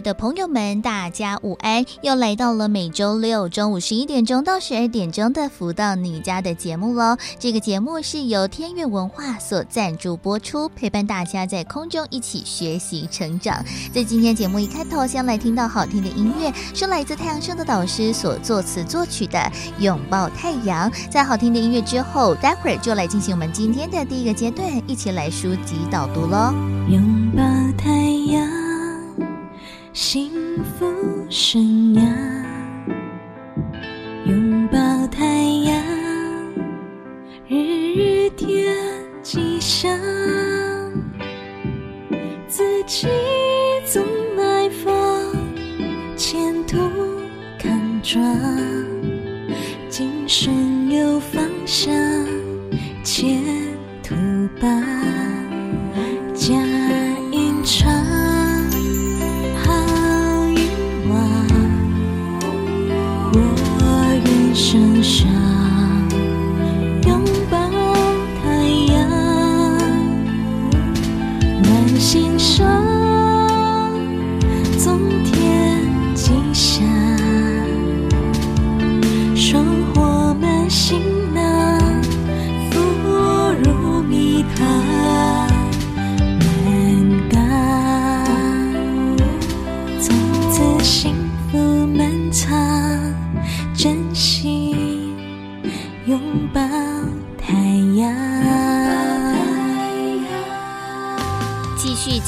的朋友们，大家午安！又来到了每周六中午十一点钟到十二点钟的《福到你家》的节目喽。这个节目是由天悦文化所赞助播出，陪伴大家在空中一起学习成长。在今天节目一开头，先来听到好听的音乐，是来自太阳盛德导师所作词作曲的《拥抱太阳》。在好听的音乐之后，待会儿就来进行我们今天的第一个阶段，一起来书籍导读喽。拥抱太阳。幸福生涯，拥抱太阳，日日添吉祥，自己总来访，前途康壮，今生有方向，前途吧，剩下。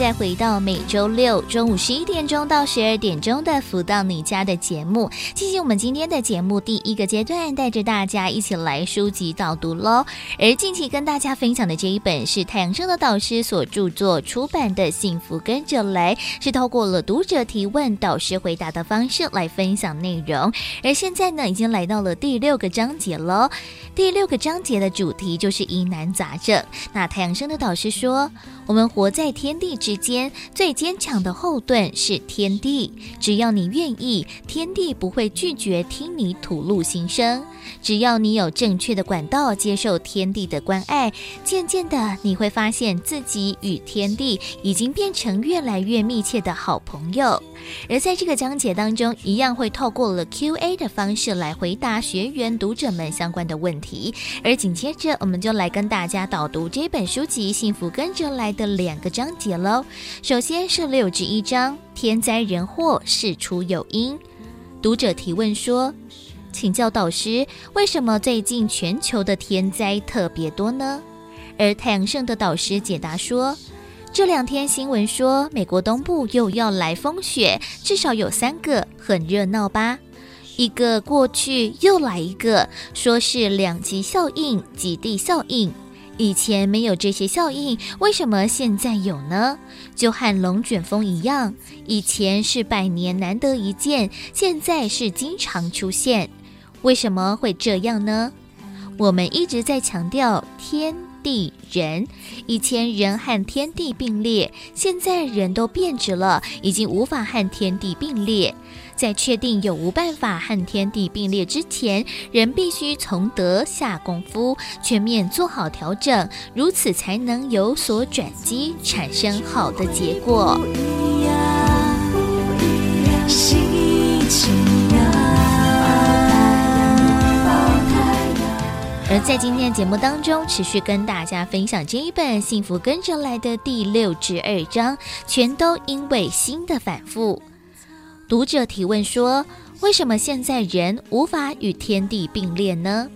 再回到每周六中午十一点钟到十二点钟的《福到你家》的节目，进行我们今天的节目第一个阶段，带着大家一起来书籍导读喽。而近期跟大家分享的这一本是太阳盛德导师所著作出版的《幸福跟着来》，是透过了读者提问、导师回答的方式来分享内容。而现在呢，已经来到了第六个章节喽。第六个章节的主题就是疑难杂症。那太阳盛德导师说，我们活在天地之间，最坚强的后盾是天地。只要你愿意，天地不会拒绝听你吐露心声。只要你有正确的管道接受天地的关爱，渐渐的你会发现自己与天地已经变成越来越密切的好朋友。而在这个章节当中，一样会透过了 Q&A 的方式来回答学员读者们相关的问题。而紧接着，我们就来跟大家导读这本书籍《幸福跟着来》的两个章节喽。首先是六至一章，天灾人祸事出有因。读者提问说：“请教导师，为什么最近全球的天灾特别多呢？”而太阳圣的导师解答说：“这两天新闻说美国东部又要来风雪，至少有三个，很热闹吧？一个过去又来一个，说是两极效应、极地效应。”以前没有这些效应，为什么现在有呢？就和龙卷风一样，以前是百年难得一见，现在是经常出现，为什么会这样呢？我们一直在强调天地人，以前人和天地并列，现在人都变质了，已经无法和天地并列。在确定有无办法和天地并列之前，人必须从德下功夫，全面做好调整，如此才能有所转机，产生好的结果。而在今天的节目当中，持续跟大家分享这一本《幸福跟着来的》第六至二章，全都因为心的反复。读者提问说：“为什么现在人无法与天地并列呢？”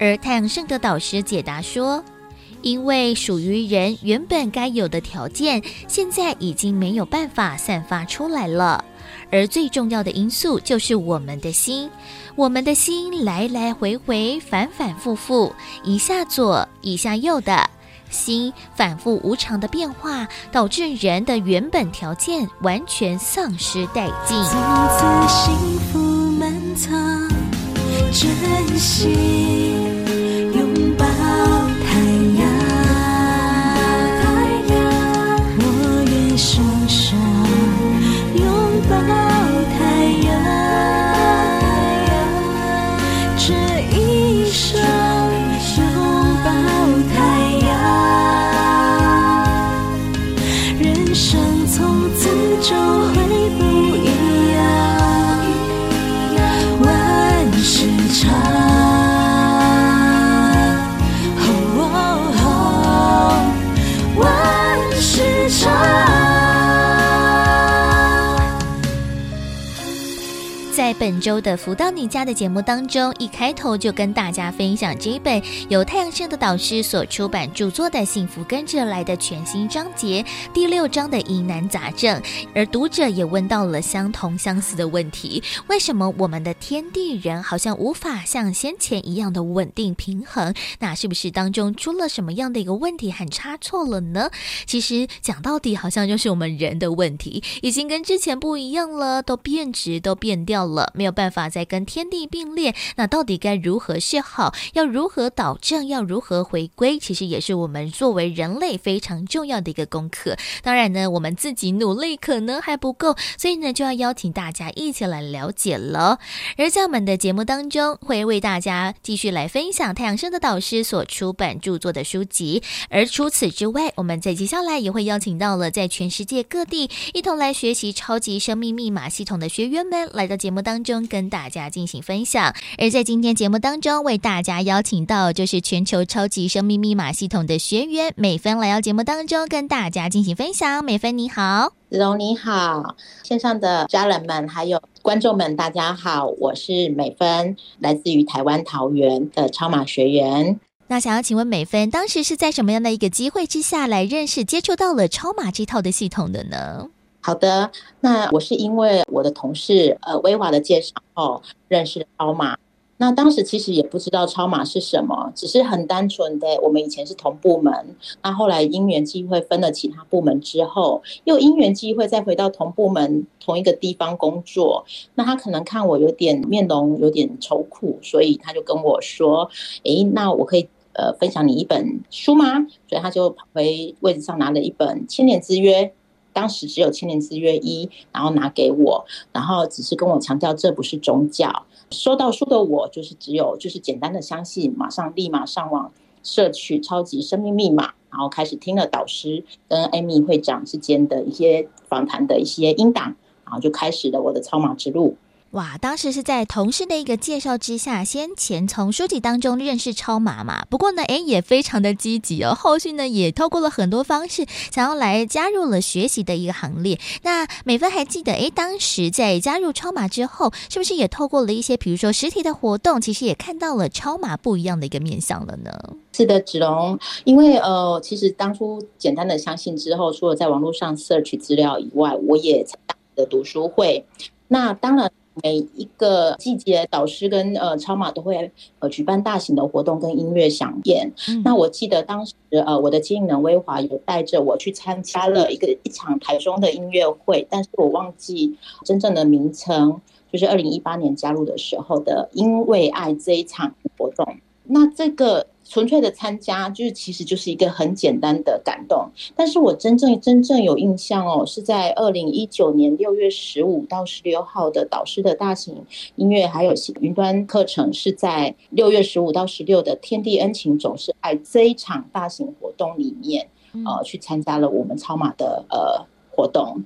而太阳圣德导师解答说：“因为属于人原本该有的条件，现在已经没有办法散发出来了。而最重要的因素就是我们的心，我们的心来来回回、反反复复，一下左，一下右的。”心反复无常的变化，导致人的原本条件完全丧失殆尽。从此幸福满仓，珍惜本周的福到你家的节目当中，一开头就跟大家分享这本由太阳盛德导师所出版著作的《幸福跟着来的》全新章节第六章的疑难杂症，而读者也问到了相同相似的问题：为什么我们的天地人好像无法像先前一样的稳定平衡？那是不是当中出了什么样的一个问题和差错了呢？其实讲到底，好像就是我们人的问题，已经跟之前不一样了，都变质，都变掉了。没有办法再跟天地并列，那到底该如何是好？要如何导正？要如何回归？其实也是我们作为人类非常重要的一个功课。当然呢，我们自己努力可能还不够，所以呢，就要邀请大家一起来了解了。而在我们的节目当中，会为大家继续来分享太阳盛德导师所出版著作的书籍。而除此之外，我们在接下来也会邀请到了在全世界各地一同来学习超级生命密码系统的学员们来到节目当跟大家进行分享，而在今天节目当中为大家邀请到就是全球超级生命密码系统的学员美芬来到节目当中跟大家进行分享。美芬你好，子荣你好，线上的家人们还有观众们大家好，我是美芬，来自于台湾桃园的超马学员。那想要请问美芬，当时是在什么样的一个机会之下来认识接触到了超马这套的系统的呢？好的，那我是因为我的同事呃威华的介绍后认识超马。那当时其实也不知道超马是什么，只是很单纯的，我们以前是同部门。那后来因缘际会分了其他部门之后，又因缘际会再回到同部门同一个地方工作。那他可能看我有点面容有点愁苦，所以他就跟我说：“诶，那我可以呃分享你一本书吗？”所以他就跑回位置上拿了一本《千年之约》。当时只有青年之约一，然后拿给我，然后只是跟我强调这不是宗教。收到书的我就是只有就是简单的相信，马上立马上网摄取超级生命密码，然后开始听了导师跟 Amy 会长之间的一些访谈的一些音档，然后就开始了我的超马之路。哇，当时是在同事的一个介绍之下，先前从书籍当中认识超马嘛。不过呢，诶，也非常的积极哦。后续呢，也透过了很多方式，想要来加入了学习的一个行列。那美芬还记得，诶，当时在加入超马之后，是不是也透过了一些，比如说实体的活动，其实也看到了超马不一样的一个面相了呢？是的，子龙，因为呃，其实当初简单的相信之后，除了在网络上 search 资料以外，我也参加了读书会。那当然。每一个季节，导师跟呃超马都会呃举办大型的活动跟音乐响宴。嗯、那我记得当时呃我的经理人威华有带着我去参加了一个一场台中的音乐会，但是我忘记真正的名称，就是二零一八年加入的时候的“因为爱”这一场活动。那这个。纯粹的参加，就是其实就是一个很简单的感动。但是我真正真正有印象哦，是在二零一九年六月十五到十六号的导师的大型音乐还有云端课程，是在六月十五到十六的天地恩情总是爱这一场大型活动里面，呃，去参加了我们超马的呃活动。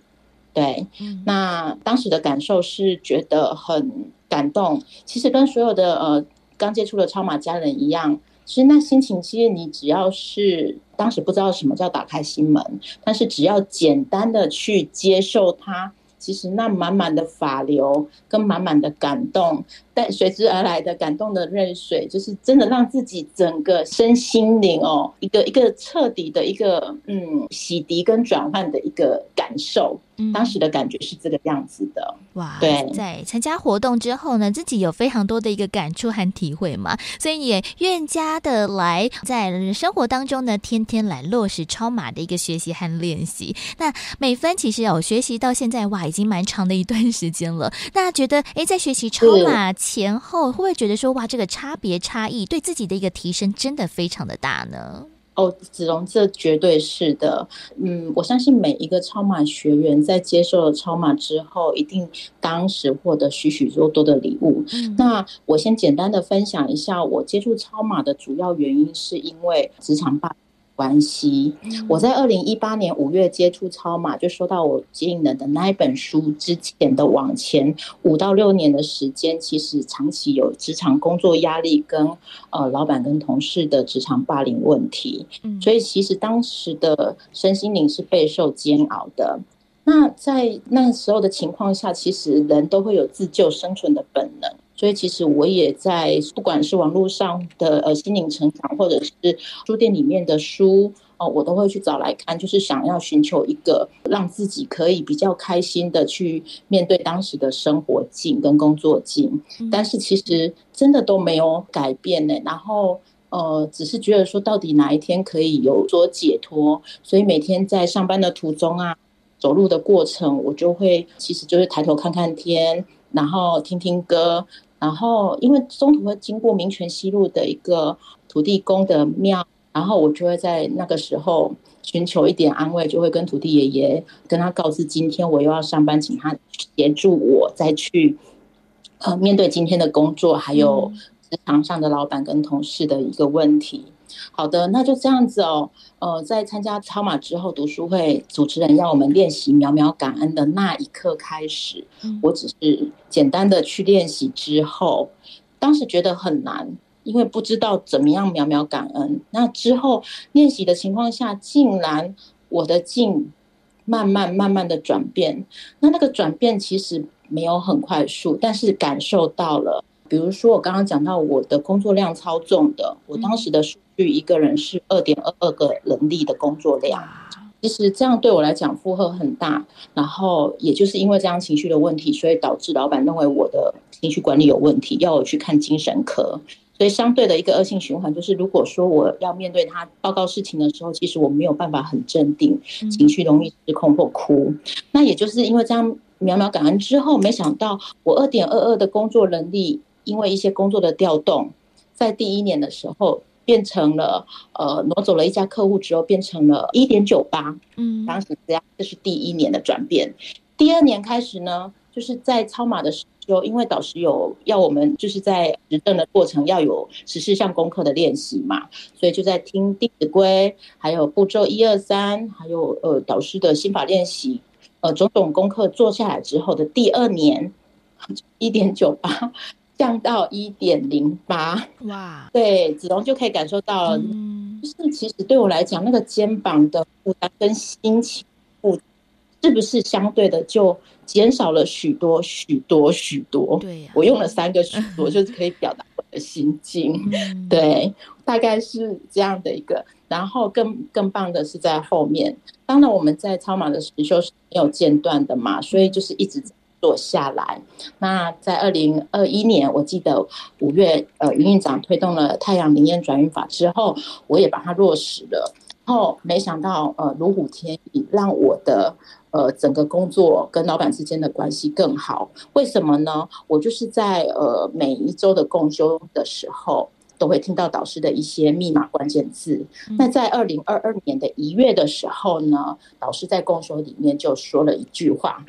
对，那当时的感受是觉得很感动。其实跟所有的呃刚接触了超马家人一样。其实那心情，其实你只要是当时不知道什么叫打开心门，但是只要简单的去接受它，其实那满满的法流跟满满的感动，但随之而来的感动的泪水，就是真的让自己整个身心灵哦，一个一个彻底的一个嗯洗涤跟转换的一个感受。当时的感觉是这个样子的，哇！对，在参加活动之后呢，自己有非常多的一个感触和体会嘛，所以也愿加的来在生活当中呢，天天来落实超马的一个学习和练习。那美芬其实有学习到现在哇，已经蛮长的一段时间了。那觉得哎，在学习超码前后，会不会觉得说哇，这个差别差异对自己的一个提升真的非常的大呢？哦，子龙，这绝对是的。嗯，我相信每一个超马学员在接受了超马之后，一定当时获得许许多多的礼物。嗯，那我先简单的分享一下，我接触超马的主要原因，是因为职场霸关系，我在二零一八年五月接触超马，就收到我经营了的那一本书之前的往前五到六年的时间，其实长期有职场工作压力跟呃老板跟同事的职场霸凌问题，所以其实当时的身心灵是备受煎熬的。那在那时候的情况下，其实人都会有自救生存的本能。所以其实我也在，不管是网络上的呃心灵成长，或者是书店里面的书哦，我都会去找来看，就是想要寻求一个让自己可以比较开心的去面对当时的生活境跟工作境。但是其实真的都没有改变呢。然后呃，只是觉得说到底哪一天可以有所解脱，所以每天在上班的途中啊，走路的过程，我就会其实就是抬头看看天，然后听听歌。然后，因为中途会经过民权西路的一个土地公的庙，然后我就会在那个时候寻求一点安慰，就会跟土地爷爷跟他告知今天我又要上班，请他协助我再去呃面对今天的工作，还有职场上的老板跟同事的一个问题。好的，那就这样子哦。呃，在参加超马之后，读书会主持人要我们练习秒秒感恩的那一刻开始，我只是简单的去练习之后，当时觉得很难，因为不知道怎么样秒秒感恩。那之后练习的情况下，竟然我的境慢慢慢慢的转变。那那个转变其实没有很快速，但是感受到了。比如说我刚刚讲到我的工作量超重的，我当时的数据一个人是二点二二个人力的工作量，其实这样对我来讲负荷很大。然后也就是因为这样情绪的问题，所以导致老板认为我的情绪管理有问题，要我去看精神科。所以相对的一个恶性循环就是，如果说我要面对他报告事情的时候，其实我没有办法很镇定，情绪容易失控或哭。那也就是因为这样苗苗感恩之后，没想到我二点二二的工作能力。因为一些工作的调动，在第一年的时候变成了呃挪走了一家客户之后变成了一点九八，嗯，当时这样，这是第一年的转变。第二年开始呢，就是在超马的时候，因为导师有要我们就是在执证的过程要有十四项功课的练习嘛，所以就在听《弟子规》，还有步骤一二三，还有呃导师的心法练习，呃种种功课做下来之后的第二年 一点九八。降到一点零八，哇！对，子龙就可以感受到了，嗯，就是其实对我来讲，那个肩膀的负担跟心情负，是不是相对的就减少了许多许多许多？对呀，我用了三个许多，就是可以表达我的心境。对，大概是这样的一个。然后更更棒的是在后面，当然我们在超马的实修是没有间断的嘛，所以就是一直。做下来，那在二零二一年，我记得五月，呃，营运长推动了太阳灵验转运法之后，我也把它落实了。然后没想到，呃，如虎添翼，让我的呃整个工作跟老板之间的关系更好。为什么呢？我就是在呃每一周的共修的时候，都会听到导师的一些密码关键字。那在二零二二年的一月的时候呢，导师在共修里面就说了一句话。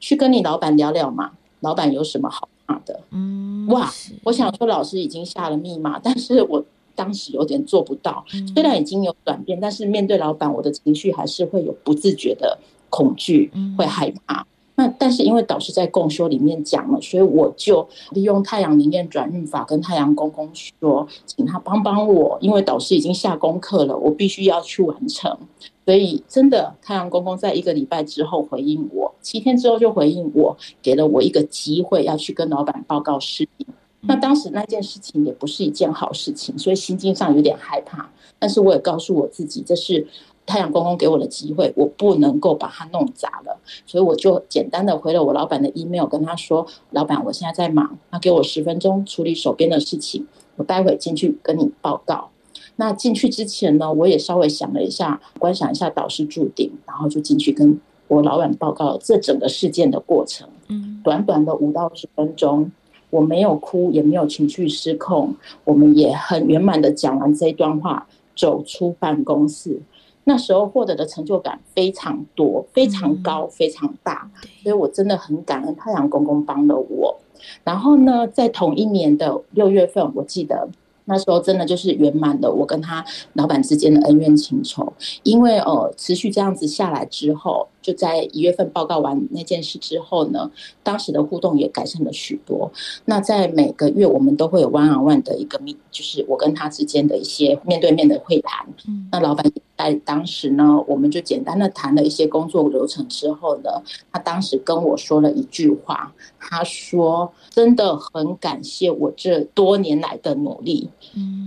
去跟你老板聊聊嘛，老板有什么好怕的？嗯，哇，我想说老师已经下了密码，但是我当时有点做不到。虽然已经有转变，但是面对老板，我的情绪还是会有不自觉的恐惧，会害怕。那但是因为导师在共修里面讲了，所以我就利用太阳灵验转运法跟太阳公公说，请他帮帮我，因为导师已经下功课了，我必须要去完成。所以真的，太阳公公在一个礼拜之后回应我，七天之后就回应我，给了我一个机会要去跟老板报告事情。那当时那件事情也不是一件好事情，所以心境上有点害怕。但是我也告诉我自己，这是。太阳公公给我的机会，我不能够把它弄砸了，所以我就简单的回了我老板的 email，跟他说：“老板，我现在在忙，那给我十分钟处理手边的事情，我待会进去跟你报告。”那进去之前呢，我也稍微想了一下，观想一下导师注定，然后就进去跟我老板报告这整个事件的过程。嗯，短短的五到十分钟，我没有哭，也没有情绪失控，我们也很圆满的讲完这一段话。走出办公室。那时候获得的成就感非常多，非常高，非常大，所以我真的很感恩太阳公公帮了我。然后呢，在同一年的六月份，我记得。那时候真的就是圆满的我跟他老板之间的恩怨情仇，因为呃持续这样子下来之后，就在一月份报告完那件事之后呢，当时的互动也改善了许多。那在每个月我们都会有 one on one 的一个面，就是我跟他之间的一些面对面的会谈。那老板在当时呢，我们就简单的谈了一些工作流程之后呢，他当时跟我说了一句话，他说真的很感谢我这多年来的努力。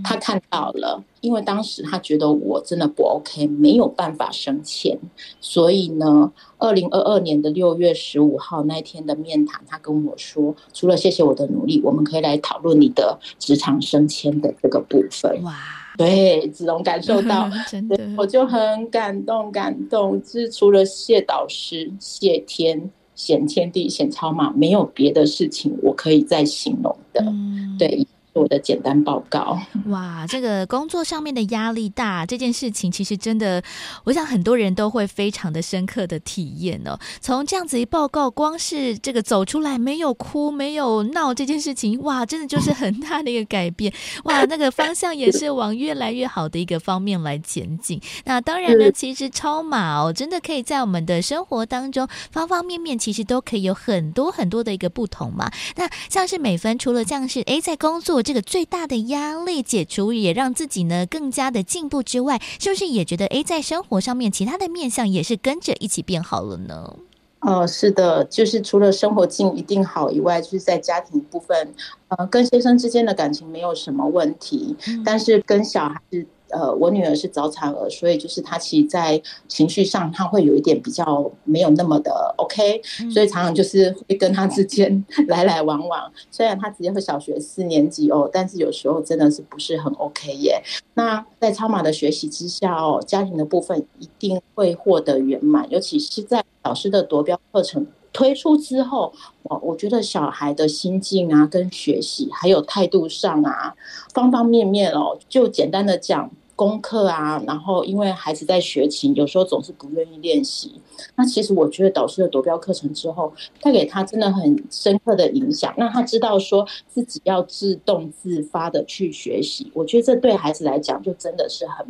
他看到了，因为当时他觉得我真的不 OK，没有办法升迁，所以呢，二零二二年的六月十五号那一天的面谈，他跟我说，除了谢谢我的努力，我们可以来讨论你的职场升迁的这个部分。哇，对，子龙感受到 真的，我就很感动，感动。是除了谢导师、谢天、显天地、显超马，没有别的事情我可以再形容的。嗯、对。我的简单报告。哇，这个工作上面的压力大，这件事情其实真的，我想很多人都会非常的深刻的体验哦。从这样子一报告，光是这个走出来没有哭、没有闹这件事情，哇，真的就是很大的一个改变。哇，那个方向也是往越来越好的一个方面来前进。那当然呢，其实超马哦，真的可以在我们的生活当中方方面面，其实都可以有很多很多的一个不同嘛。那像是美芬，除了这样是诶，在工作。这个最大的压力解除，也让自己呢更加的进步之外，是不是也觉得哎，在生活上面其他的面相也是跟着一起变好了呢？哦、呃，是的，就是除了生活境一定好以外，就是在家庭部分，呃，跟先生之间的感情没有什么问题，嗯、但是跟小孩子。呃，我女儿是早产儿，所以就是她其实，在情绪上，她会有一点比较没有那么的 OK，所以常常就是会跟她之间 来来往往。虽然她直接会小学四年级哦，但是有时候真的是不是很 OK 耶。那在超马的学习之下哦，家庭的部分一定会获得圆满，尤其是在老师的夺标课程推出之后，我我觉得小孩的心境啊，跟学习还有态度上啊，方方面面哦，就简单的讲。功课啊，然后因为孩子在学琴，有时候总是不愿意练习。那其实我觉得导师的夺标课程之后，带给他真的很深刻的影响，让他知道说自己要自动自发的去学习。我觉得这对孩子来讲就真的是很。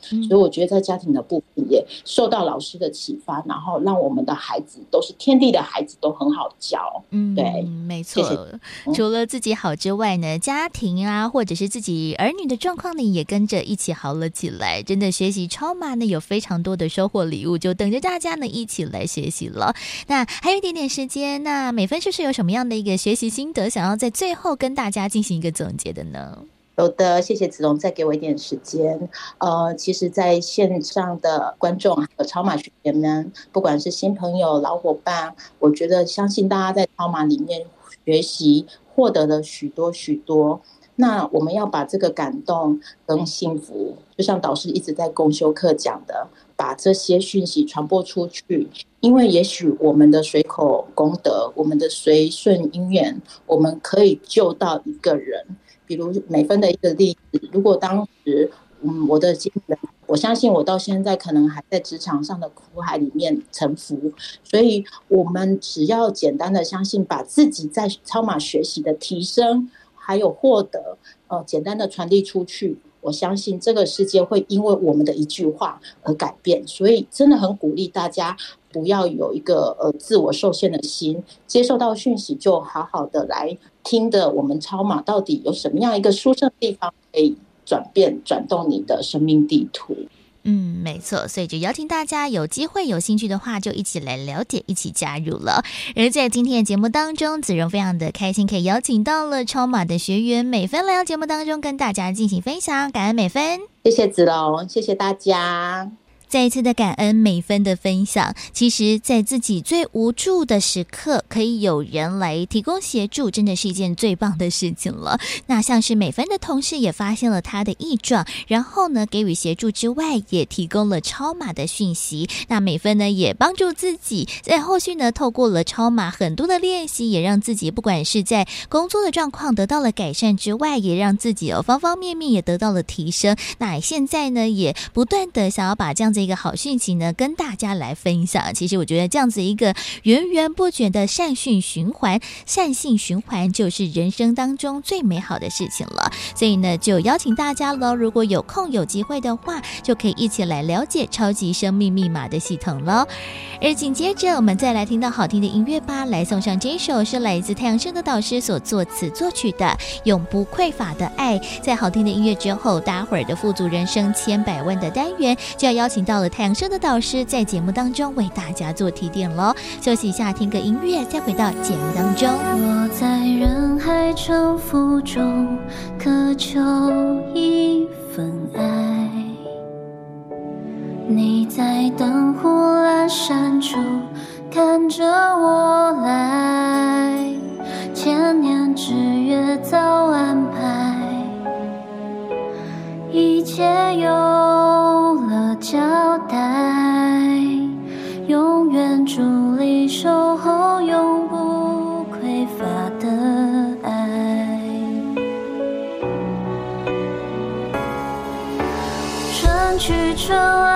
所以我觉得在家庭的部分也受到老师的启发，然后让我们的孩子都是天地的孩子，都很好教。嗯，对，没错。谢谢。除了自己好之外呢，家庭啊，或者是自己儿女的状况呢，也跟着一起好了起来。真的学习超慢呢，有非常多的收获礼物，就等着大家呢一起来学习了。那还有一点点时间，那美芬是不是有什么样的一个学习心得，想要在最后跟大家进行一个总结的呢？有的，谢谢子龙，再给我一点时间。呃，其实，在线上的观众还有超马学员们，不管是新朋友、老伙伴，我觉得相信大家在超马里面学习，获得了许多许多。那我们要把这个感动跟幸福，就像导师一直在公修课讲的，把这些讯息传播出去。因为也许我们的随口功德，我们的随顺因缘，我们可以救到一个人。比如美芬的一个例子，如果当时，嗯，我的经历，我相信我到现在可能还在职场上的苦海里面沉浮，所以我们只要简单的相信，把自己在超马学习的提升，还有获得，呃，简单的传递出去，我相信这个世界会因为我们的一句话而改变，所以真的很鼓励大家。不要有一个呃自我受限的心，接受到讯息就好好的来听的。我们超马到底有什么样一个殊胜的地方，可以转变转动你的生命地图？嗯，没错，所以就邀请大家有机会有兴趣的话，就一起来了解，一起加入了。而在今天的节目当中，子荣非常的开心，可以邀请到了超马的学员美芬来到节目当中跟大家进行分享。感恩美芬，谢谢子龙，谢谢大家。再一次的感恩美芬的分享。其实，在自己最无助的时刻，可以有人来提供协助，真的是一件最棒的事情了。那像是美芬的同事也发现了他的异状，然后呢，给予协助之外，也提供了超码的讯息。那美芬呢，也帮助自己在后续呢，透过了超码很多的练习，也让自己不管是在工作的状况得到了改善之外，也让自己有方方面面也得到了提升。那现在呢，也不断的想要把这样子一个好讯息呢，跟大家来分享。其实我觉得这样子一个源源不绝的善讯循环，善性循环就是人生当中最美好的事情了。所以呢，就邀请大家喽，如果有空有机会的话，就可以一起来了解超级生命密码的系统喽。而紧接着，我们再来听到好听的音乐吧，来送上这首是来自太阳升的导师所作词作曲的《永不匮乏的爱》。在好听的音乐之后，待会儿的富足人生千百万的单元就要邀请到了太阳盛德导师，在节目当中为大家做提点喽。休息一下，听个音乐，再回到节目当中。我在人海沉浮中，渴求一份爱。你在灯火阑珊处看着我来，千年之约早安排，一切有了交代，永远伫立守候，永不匮乏的爱。春去春来，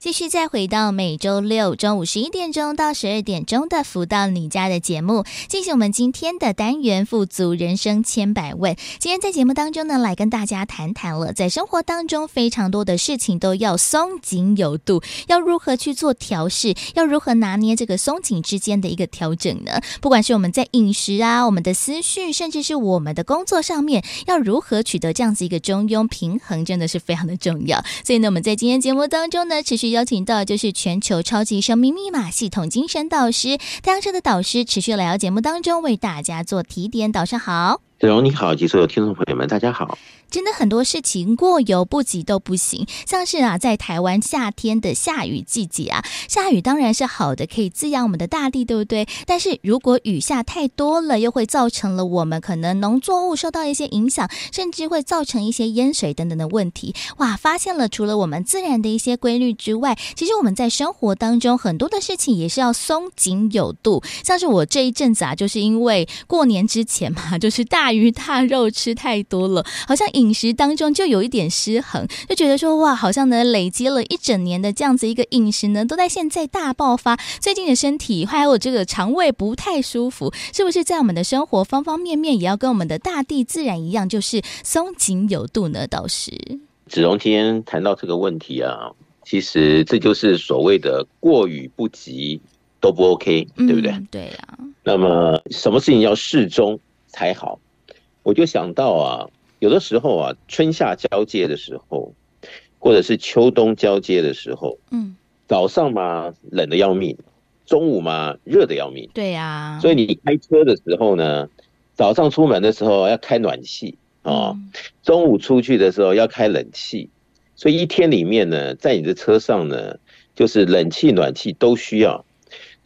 继续再回到每周六中午十一点钟到十二点钟的“福到你家”的节目，进行我们今天的单元“富足人生千百问”。今天在节目当中呢，来跟大家谈谈了，在生活当中非常多的事情都要松紧有度，要如何去做调试，要如何拿捏这个松紧之间的一个调整呢？不管是我们在饮食啊、我们的思绪，甚至是我们的工作上面，要如何取得这样子一个中庸平衡，真的是非常的重要。所以呢，我们在今天节目当中呢，持续要邀请到就是全球超级生命密码系统精神导师太阳社的导师，持续来到节目当中为大家做提点。早上好，子荣你好，及所有听众朋友们，大家好。真的很多事情过犹不及都不行，像是啊，在台湾夏天的下雨季节啊，下雨当然是好的，可以滋养我们的大地，对不对？但是如果雨下太多了，又会造成了我们可能农作物受到一些影响，甚至会造成一些淹水等等的问题。哇，发现了除了我们自然的一些规律之外，其实我们在生活当中很多的事情也是要松紧有度。像是我这一阵子啊，就是因为过年之前嘛，就是大鱼大肉吃太多了，好像一。饮食当中就有一点失衡，就觉得说哇，好像呢累积了一整年的这样子一个饮食呢，都在现在大爆发。最近的身体还有这个肠胃不太舒服，是不是在我们的生活方方面面也要跟我们的大地自然一样，就是松紧有度呢？倒是，子荣今天谈到这个问题啊，其实这就是所谓的过与不及都不 OK，对不对？嗯、对呀、啊。那么什么事情要适中才好？我就想到啊，有的时候啊，春夏交接的时候，或者是秋冬交接的时候，嗯，早上嘛冷的要命，中午嘛热的要命，对呀。所以你开车的时候呢，早上出门的时候要开暖气。哦，中午出去的时候要开冷气，所以一天里面呢，在你的车上呢，就是冷气、暖气都需要。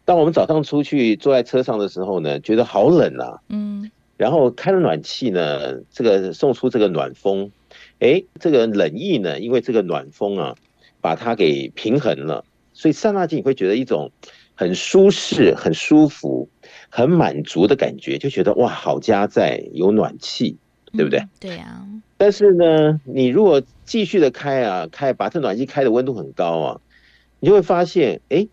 当我们早上出去坐在车上的时候呢，觉得好冷啊，嗯，然后开了暖气呢，这个送出这个暖风，哎，这个冷意呢，因为这个暖风啊，把它给平衡了，所以刹那间你会觉得一种很舒适、很舒服、很满足的感觉，就觉得哇，好家在有暖气。对不对？嗯、对呀、啊。但是呢，你如果继续的开啊，开把这暖气开的温度很高啊，你就会发现，哎，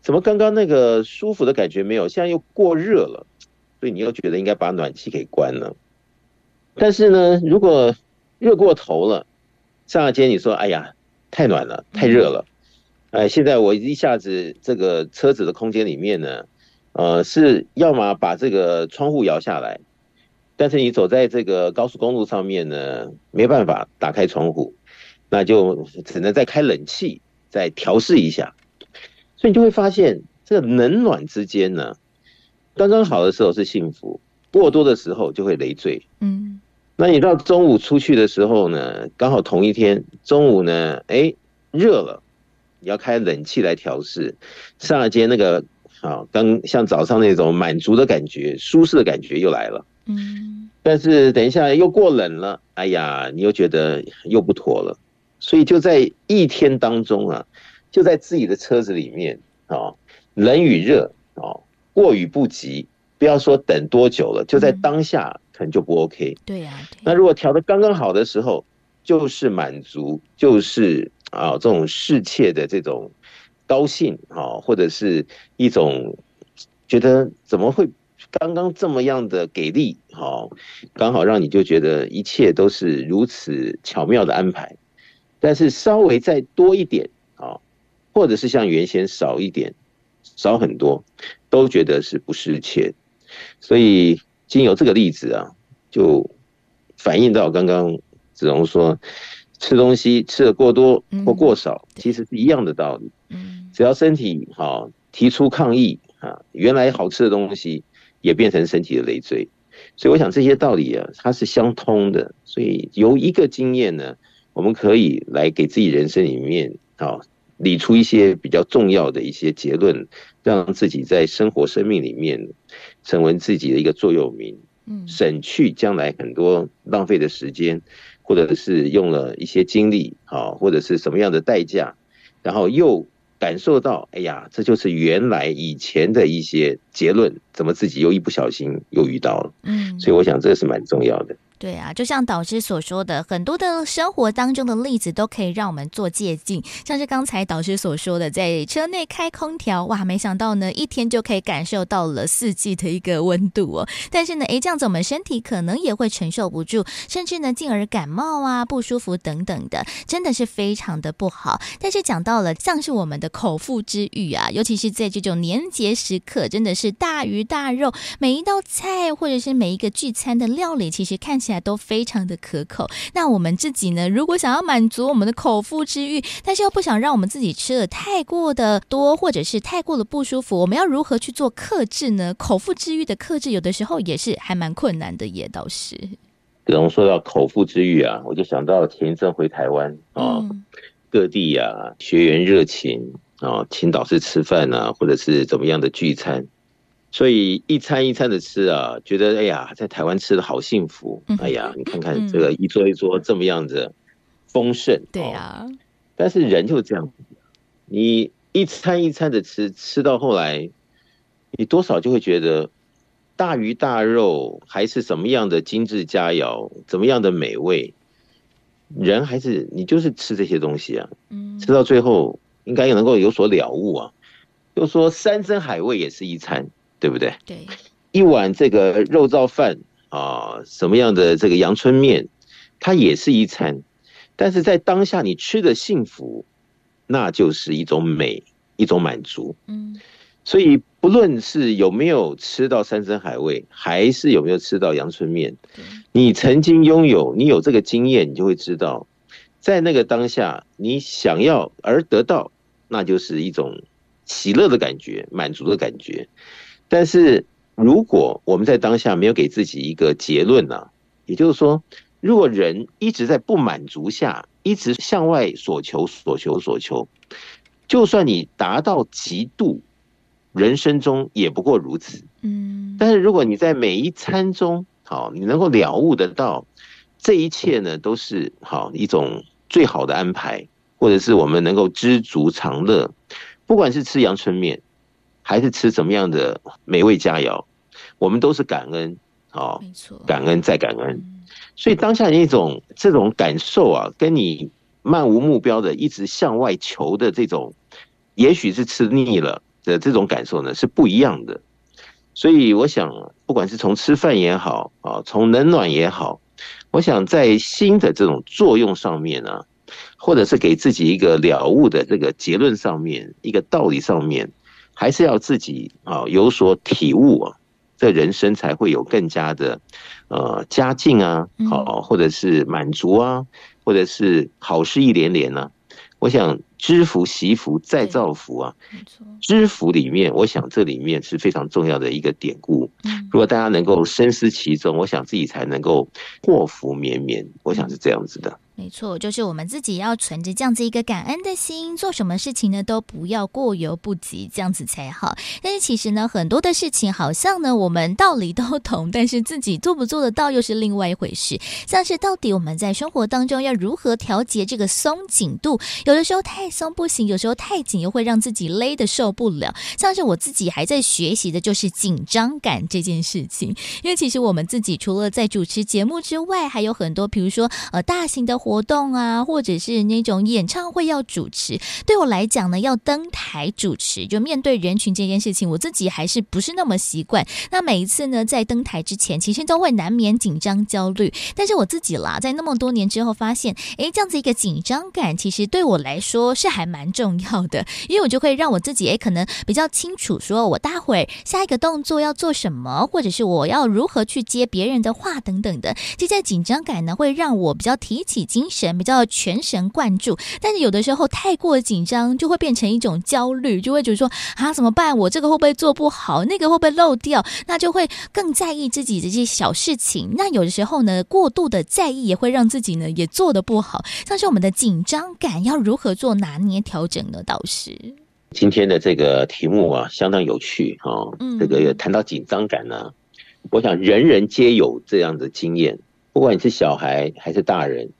怎么刚刚那个舒服的感觉没有，现在又过热了，所以你又觉得应该把暖气给关了。但是呢，如果热过头了，上了街你说，哎呀，太暖了，太热了，哎，现在我一下子这个车子的空间里面呢，呃，是要么把这个窗户摇下来。但是你走在这个高速公路上面呢，没办法打开窗户，那就只能再开冷气，再调试一下。所以你就会发现，这个冷暖之间呢，刚刚好的时候是幸福，过多的时候就会累赘。嗯，那你到中午出去的时候呢，刚好同一天中午呢，哎，热了，你要开冷气来调试，上了街那个啊，刚像早上那种满足的感觉、舒适的感觉又来了。嗯，但是等一下又过冷了，哎呀，你又觉得又不妥了，所以就在一天当中啊，就在自己的车子里面啊，冷与热啊，过于不及，不要说等多久了，就在当下可能就不 OK。对呀，那如果调得刚刚好的时候，就是满足，就是啊这种世切的这种高兴啊，或者是一种觉得怎么会。刚刚这么样的给力，好，刚好让你就觉得一切都是如此巧妙的安排，但是稍微再多一点啊，或者是像原先少一点，少很多，都觉得是不是钱。所以经由这个例子啊，就反映到刚刚子荣说，吃东西吃的过多或过少，其实是一样的道理。只要身体好提出抗议啊，原来好吃的东西。也变成身体的累赘，所以我想这些道理啊，它是相通的。所以由一个经验呢，我们可以来给自己人生里面啊理出一些比较重要的一些结论，让自己在生活生命里面成为自己的一个座右铭，嗯，省去将来很多浪费的时间，或者是用了一些精力啊，或者是什么样的代价，然后又。感受到，哎呀，这就是原来以前的一些结论，怎么自己又一不小心又遇到了？嗯，所以我想这是蛮重要的。对啊，就像导师所说的，很多的生活当中的例子都可以让我们做借鉴。像是刚才导师所说的，在车内开空调，哇，没想到呢，一天就可以感受到了四季的一个温度哦。但是呢，诶，这样子我们身体可能也会承受不住，甚至呢，进而感冒啊、不舒服等等的，真的是非常的不好。但是讲到了像是我们的口腹之欲啊，尤其是在这种年节时刻，真的是大鱼大肉，每一道菜或者是每一个聚餐的料理，其实看起来。都非常的可口。那我们自己呢？如果想要满足我们的口腹之欲，但是又不想让我们自己吃的太过的多，或者是太过的不舒服，我们要如何去做克制呢？口腹之欲的克制，有的时候也是还蛮困难的，也倒是。比方说到口腹之欲啊，我就想到前一阵回台湾啊，嗯、各地啊学员热情啊，请导师吃饭啊，或者是怎么样的聚餐。所以一餐一餐的吃啊，觉得哎呀，在台湾吃的好幸福。哎呀，你看看这个一桌一桌这么样子丰盛。对啊。但是人就这样，你一餐一餐的吃，吃到后来，你多少就会觉得大鱼大肉还是什么样的精致佳肴，怎么样的美味，人还是你就是吃这些东西啊。嗯。吃到最后应该也能够有所了悟啊。就说山珍海味也是一餐。对不对？对，一碗这个肉燥饭啊，什么样的这个阳春面，它也是一餐，但是在当下你吃的幸福，那就是一种美，一种满足。嗯，所以不论是有没有吃到山珍海味，还是有没有吃到阳春面，你曾经拥有，你有这个经验，你就会知道，在那个当下，你想要而得到，那就是一种喜乐的感觉，满足的感觉。但是如果我们在当下没有给自己一个结论呢、啊？也就是说，如果人一直在不满足下，一直向外所求、所求、所求，就算你达到极度，人生中也不过如此。嗯。但是如果你在每一餐中，好，你能够了悟得到，这一切呢，都是好一种最好的安排，或者是我们能够知足常乐，不管是吃阳春面，还是吃怎么样的美味佳肴，我们都是感恩。好，没错，感恩再感恩，所以当下那种这种感受啊，跟你漫无目标的一直向外求的这种，也许是吃腻了的这种感受呢，是不一样的。所以我想，不管是从吃饭也好啊，从冷暖也好，我想在心的这种作用上面呢，或者是给自己一个了悟的这个结论上面，一个道理上面，还是要自己啊有所体悟啊。这人生才会有更加的，呃，佳境啊，好，或者是满足啊，或者是好事一连连啊。我想知福惜福再造福啊，知福里面，我想这里面是非常重要的一个典故。如果大家能够深思其中，我想自己才能够祸福绵绵。我想是这样子的。没错，就是我们自己要存着这样子一个感恩的心，做什么事情呢，都不要过犹不及，这样子才好。但是其实呢，很多的事情好像呢，我们道理都懂，但是自己做不做得到又是另外一回事。像是到底我们在生活当中要如何调节这个松紧度？有的时候太松不行，有时候太紧又会让自己勒得受不了。像是我自己还在学习的就是紧张感这件事情，因为其实我们自己除了在主持节目之外，还有很多，比如说呃大型的。活动啊，或者是那种演唱会要主持，对我来讲呢，要登台主持，就面对人群这件事情，我自己还是不是那么习惯。那每一次呢，在登台之前，其实都会难免紧张焦虑。但是我自己啦，在那么多年之后发现，诶，这样子一个紧张感，其实对我来说是还蛮重要的，因为我就会让我自己诶，可能比较清楚，说我待会儿下一个动作要做什么，或者是我要如何去接别人的话等等的。其实在紧张感呢，会让我比较提起精神比较全神贯注，但是有的时候太过紧张，就会变成一种焦虑，就会觉得说啊怎么办？我这个会不会做不好？那个会不会漏掉？那就会更在意自己的这些小事情。那有的时候呢，过度的在意也会让自己呢也做的不好。像是我们的紧张感要如何做拿捏调整呢？倒是今天的这个题目啊，相当有趣啊。嗯，这个谈到紧张感呢，我想人人皆有这样的经验，不管你是小孩还是大人。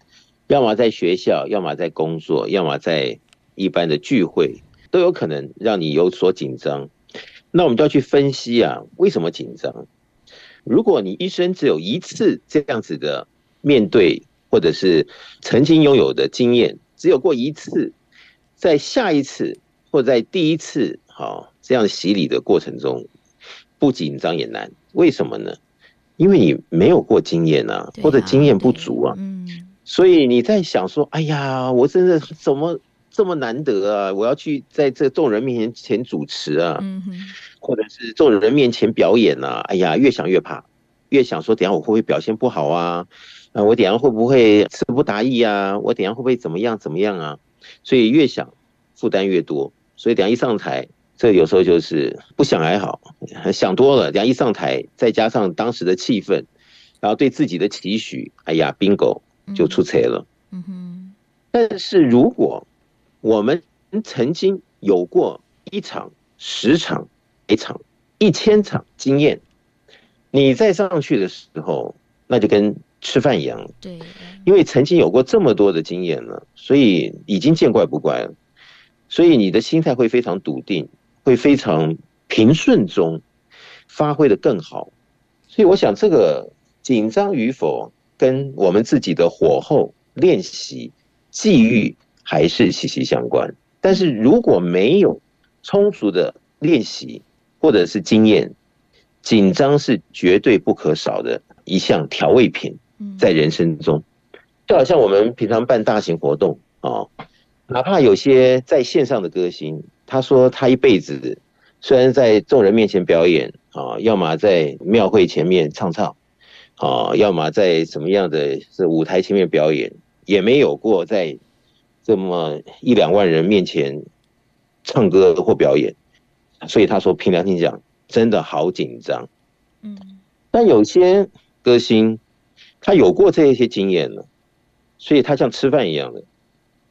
要么在学校，要么在工作，要么在一般的聚会，都有可能让你有所紧张。那我们就要去分析啊，为什么紧张？如果你一生只有一次这样子的面对，或者是曾经拥有的经验，只有过一次，在下一次或在第一次好这样洗礼的过程中，不紧张也难。为什么呢？因为你没有过经验啊，或者经验不足啊。所以你在想说，哎呀，我真的怎么这么难得啊？我要去在这众人面前前主持啊，或者是众人面前表演啊？哎呀，越想越怕，越想说，等下我会不会表现不好啊？啊，我等下会不会词不达意啊？我等下会不会怎么样怎么样啊？所以越想负担越多，所以等下一上台，这有时候就是不想还好，想多了，等下一上台，再加上当时的气氛，然后对自己的期许，哎呀，bingo。就出差了。嗯哼，但是如果我们曾经有过一场、十场、一场、一千场经验，你再上去的时候，那就跟吃饭一样。对，因为曾经有过这么多的经验了，所以已经见怪不怪了。所以你的心态会非常笃定，会非常平顺中发挥得更好。所以我想，这个紧张与否，跟我们自己的火候、练习、际遇还是息息相关。但是如果没有充足的练习或者是经验，紧张是绝对不可少的一项调味品，在人生中。就好像我们平常办大型活动啊，哪怕有些在线上的歌星，他说他一辈子虽然在众人面前表演啊，要么在庙会前面唱唱啊，要么在什么样的这舞台前面表演，也没有过在这么一两万人面前唱歌或表演，所以他说凭良心讲，真的好紧张。嗯，但有些歌星他有过这一些经验了。所以他像吃饭一样的，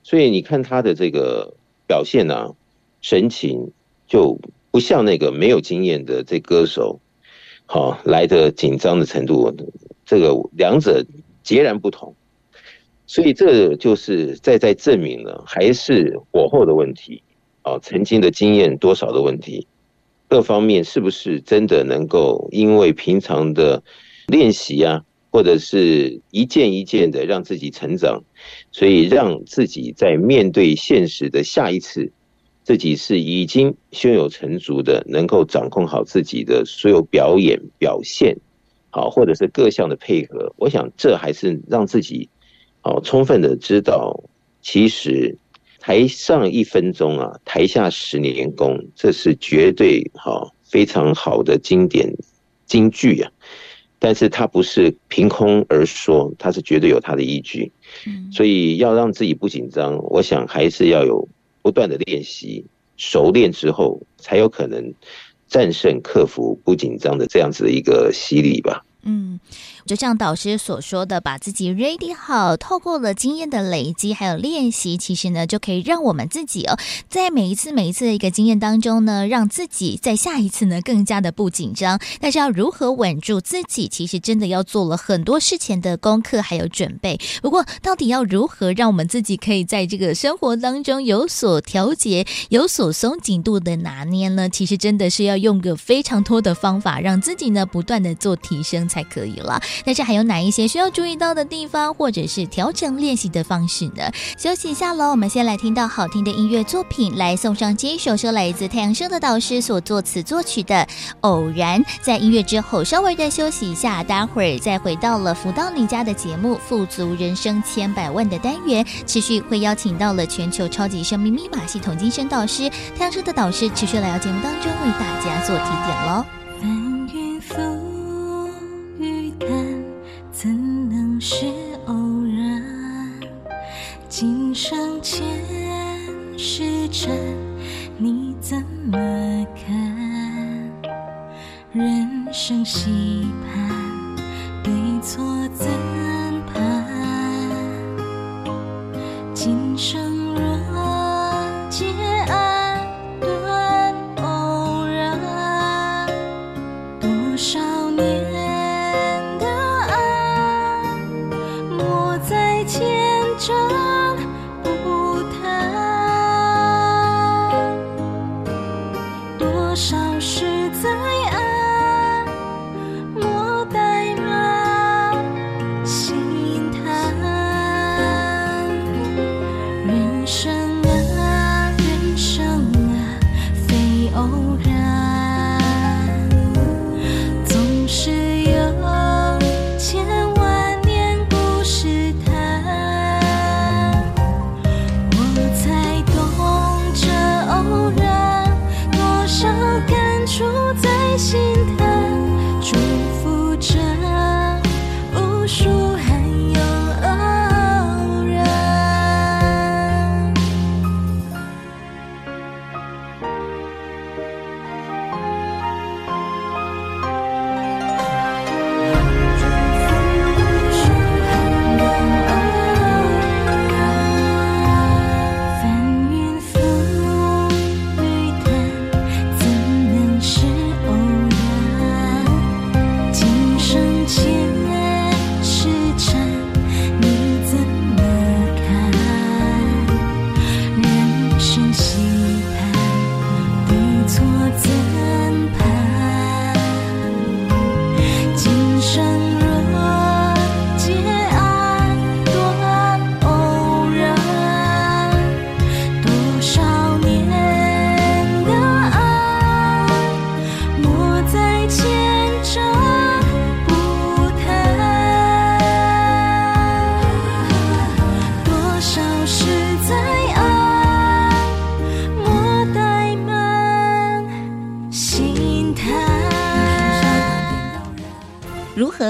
所以你看他的这个表现呢、啊，神情就不像那个没有经验的这歌手，好来的紧张的程度，这个两者截然不同。所以这就是在在证明了，还是火候的问题啊，曾经的经验多少的问题，各方面是不是真的能够因为平常的练习啊？或者是一件一件的让自己成长，所以让自己在面对现实的下一次，自己是已经胸有成竹的，能够掌控好自己的所有表演表现，好，或者是各项的配合。我想这还是让自己好充分的知道，其实台上一分钟啊，台下十年功，这是绝对好非常好的经典金句啊。但是它不是凭空而说，它是绝对有它的依据。所以要让自己不紧张，我想还是要有不断的练习，熟练之后才有可能战胜、克服不紧张的这样子的一个洗礼吧。嗯。就像导师所说的，把自己 ready 好，透过了经验的累积还有练习，其实呢，就可以让我们自己哦，在每一次每一次的一个经验当中呢，让自己在下一次呢更加的不紧张。但是要如何稳住自己，其实真的要做了很多事前的功课还有准备。不过，到底要如何让我们自己可以在这个生活当中有所调节、有所松紧度的拿捏呢？其实真的是要用个非常多的方法，让自己呢不断的做提升才可以了。但是还有哪一些需要注意到的地方，或者是调整练习的方式呢？休息一下喽，我们先来听到好听的音乐作品，来送上这一首是来自太阳盛德导师所作词作曲的《偶然》。在音乐之后，稍微的休息一下，待会儿再回到了福到你家的节目《富足人生千百万》的单元，持续会邀请到了全球超级生命密码系统精神导师太阳盛德导师，持续来到节目当中为大家做提点喽。看怎能是偶然？今生前世尘，你怎么看？人生戏盘，对错怎判？今生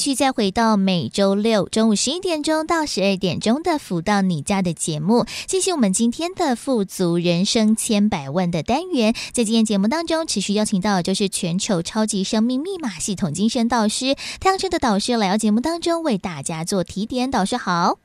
续再回到每周六中午十一点钟到十二点钟的“福到你家”的节目，进行我们今天的“富足人生千百万”的单元。在今天节目当中，持续邀请到的就是全球超级生命密码系统精神导师太阳盛德导师来到节目当中为大家做提点。导师好，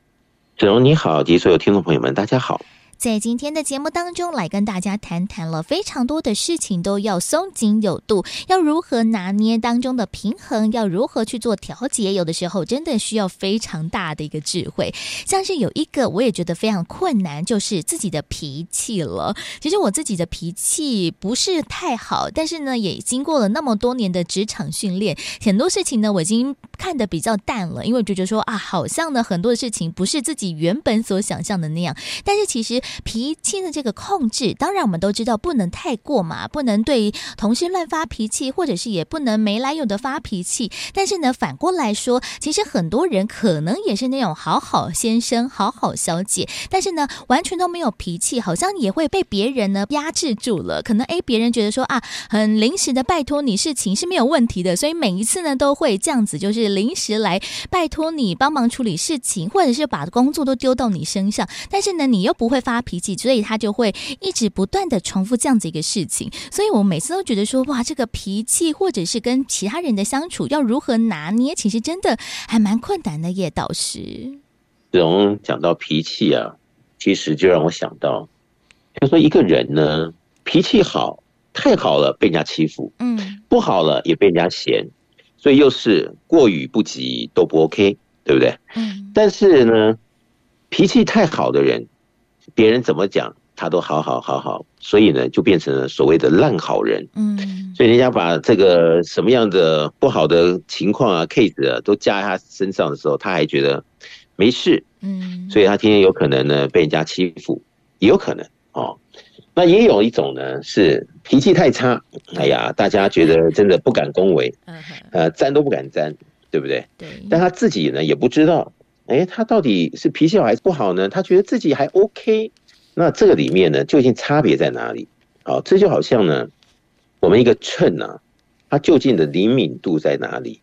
子荣你好，及所有听众朋友们，大家好。在今天的节目当中，来跟大家谈谈了非常多的事情，都要松紧有度，要如何拿捏当中的平衡，要如何去做调节，有的时候真的需要非常大的一个智慧。像是有一个我也觉得非常困难，就是自己的脾气了。其实我自己的脾气不是太好，但是呢，也经过了那么多年的职场训练，很多事情呢，我已经看得比较淡了，因为就觉得说啊，好像呢很多的事情不是自己原本所想象的那样，但是其实。脾气的这个控制，当然我们都知道不能太过嘛，不能对同事乱发脾气，或者是也不能没来由的发脾气。但是呢，反过来说，其实很多人可能也是那种好好先生、好好小姐，但是呢，完全都没有脾气，好像也会被别人呢压制住了。可能诶，别人觉得说啊，很临时的拜托你事情是没有问题的，所以每一次呢都会这样子，就是临时来拜托你帮忙处理事情，或者是把工作都丢到你身上。但是呢，你又不会发。发脾气，所以他就会一直不断的重复这样子一个事情，所以我每次都觉得说，哇，这个脾气或者是跟其他人的相处要如何拿捏，其实真的还蛮困难的耶，导师。这种讲到脾气啊，其实就让我想到，就说一个人呢，脾气好，太好了被人家欺负，嗯，不好了也被人家嫌，所以又是过与不及都不 OK，对不对？嗯，但是呢，脾气太好的人。别人怎么讲，他都好好好好，所以呢，就变成了所谓的烂好人。嗯，所以人家把这个什么样的不好的情况啊、case 啊，都加在他身上的时候，他还觉得没事。嗯，所以他天天有可能呢被人家欺负，也有可能哦。那也有一种呢是脾气太差，哎呀，大家觉得真的不敢恭维，呃，沾都不敢沾，对不对？对。但他自己呢也不知道。哎，他到底是脾气好还是不好呢？他觉得自己还 OK，那这个里面呢，究竟差别在哪里？好，这就好像呢，我们一个秤呢，它究竟的灵敏度在哪里？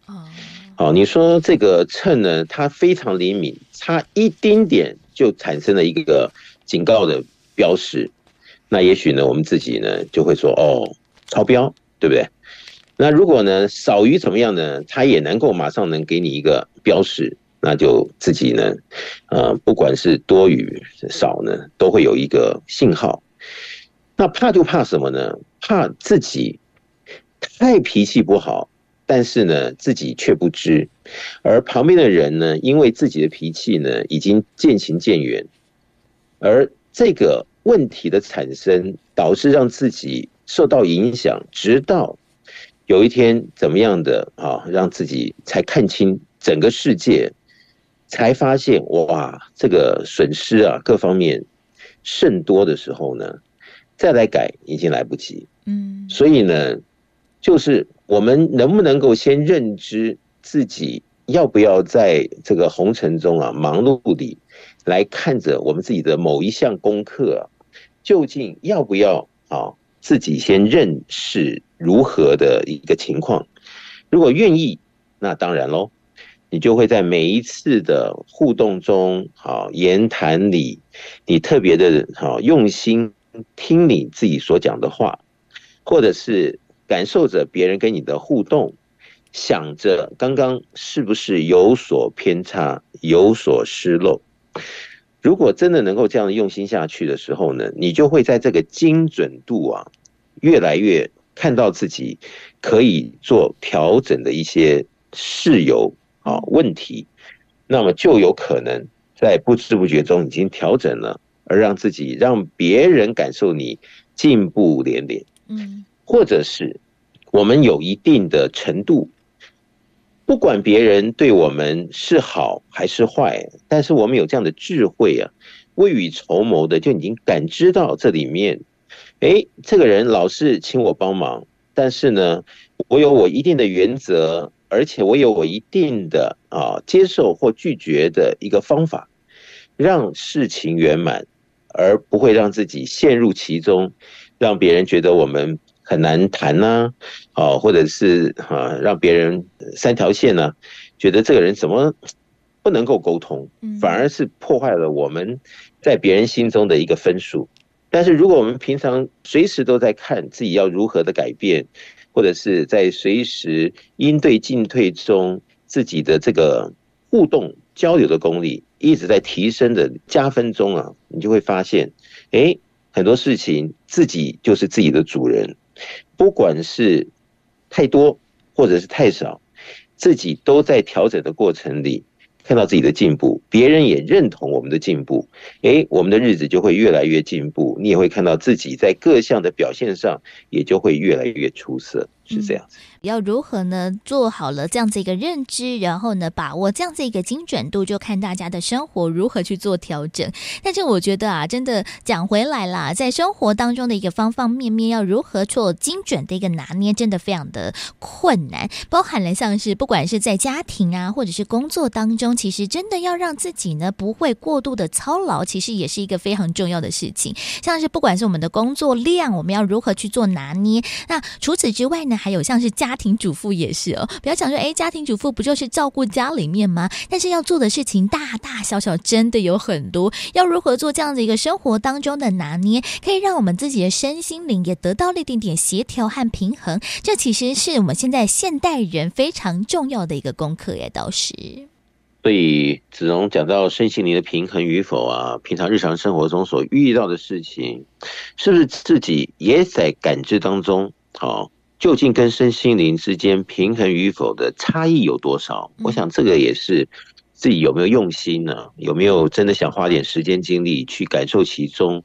好，你说这个秤呢，它非常灵敏，差一丁点就产生了一个警告的标识，那也许呢，我们自己呢就会说哦，超标，对不对？那如果呢少于怎么样呢，它也能够马上能给你一个标识。那就自己呢，呃，不管是多与少呢，都会有一个信号。那怕就怕什么呢？怕自己太脾气不好，但是呢，自己却不知，而旁边的人呢，因为自己的脾气呢，已经渐行渐远，而这个问题的产生，导致让自己受到影响，直到有一天怎么样的啊，让自己才看清整个世界。才发现哇，这个损失啊，各方面甚多的时候呢，再来改已经来不及。嗯，所以呢，就是我们能不能够先认知自己要不要在这个红尘中啊，忙碌里来看着我们自己的某一项功课啊，究竟要不要啊，自己先认识如何的一个情况？如果愿意，那当然喽。你就会在每一次的互动中，好言谈里，你特别的好用心听你自己所讲的话，或者是感受着别人跟你的互动，想着刚刚是不是有所偏差、有所失漏。如果真的能够这样用心下去的时候呢，你就会在这个精准度啊，越来越看到自己可以做调整的一些事由。啊，问题，那么就有可能在不知不觉中已经调整了，而让自己让别人感受你进步连连。嗯，或者是我们有一定的程度，不管别人对我们是好还是坏，但是我们有这样的智慧啊，未雨绸缪的就已经感知到这里面哎，这个人老是请我帮忙，但是呢，我有我一定的原则，而且我有我一定的啊接受或拒绝的一个方法，让事情圆满，而不会让自己陷入其中，让别人觉得我们很难谈呢，啊，或者是啊让别人三条线呢，觉得这个人怎么不能够沟通，反而是破坏了我们在别人心中的一个分数。但是如果我们平常随时都在看自己要如何的改变，或者是在随时应对进退中自己的这个互动交流的功力一直在提升的加分中啊，你就会发现，哎，很多事情自己就是自己的主人，不管是太多或者是太少，自己都在调整的过程里。看到自己的进步，别人也认同我们的进步，诶，我们的日子就会越来越进步。你也会看到自己在各项的表现上，也就会越来越出色，是这样子。要如何呢？做好了这样子一个认知，然后呢，把握这样子一个精准度，就看大家的生活如何去做调整。但是我觉得啊，真的讲回来啦，在生活当中的一个方方面面，要如何做精准的一个拿捏，真的非常的困难。包含了像是不管是在家庭啊，或者是工作当中，其实真的要让自己呢不会过度的操劳，其实也是一个非常重要的事情。像是不管是我们的工作量，我们要如何去做拿捏。那除此之外呢，还有像是家。庭主妇也是哦，不要想说，哎，家庭主妇不就是照顾家里面吗？但是要做的事情大大小小真的有很多，要如何做这样的一个生活当中的拿捏，可以让我们自己的身心灵也得到了一点点协调和平衡。这其实是我们现在现代人非常重要的一个功课耶，倒是。所以子荣讲到身心灵的平衡与否啊，平常日常生活中所遇到的事情，是不是自己也在感知当中？好。究竟跟身心灵之间平衡与否的差异有多少？我想这个也是自己有没有用心呢？有没有真的想花点时间精力去感受其中？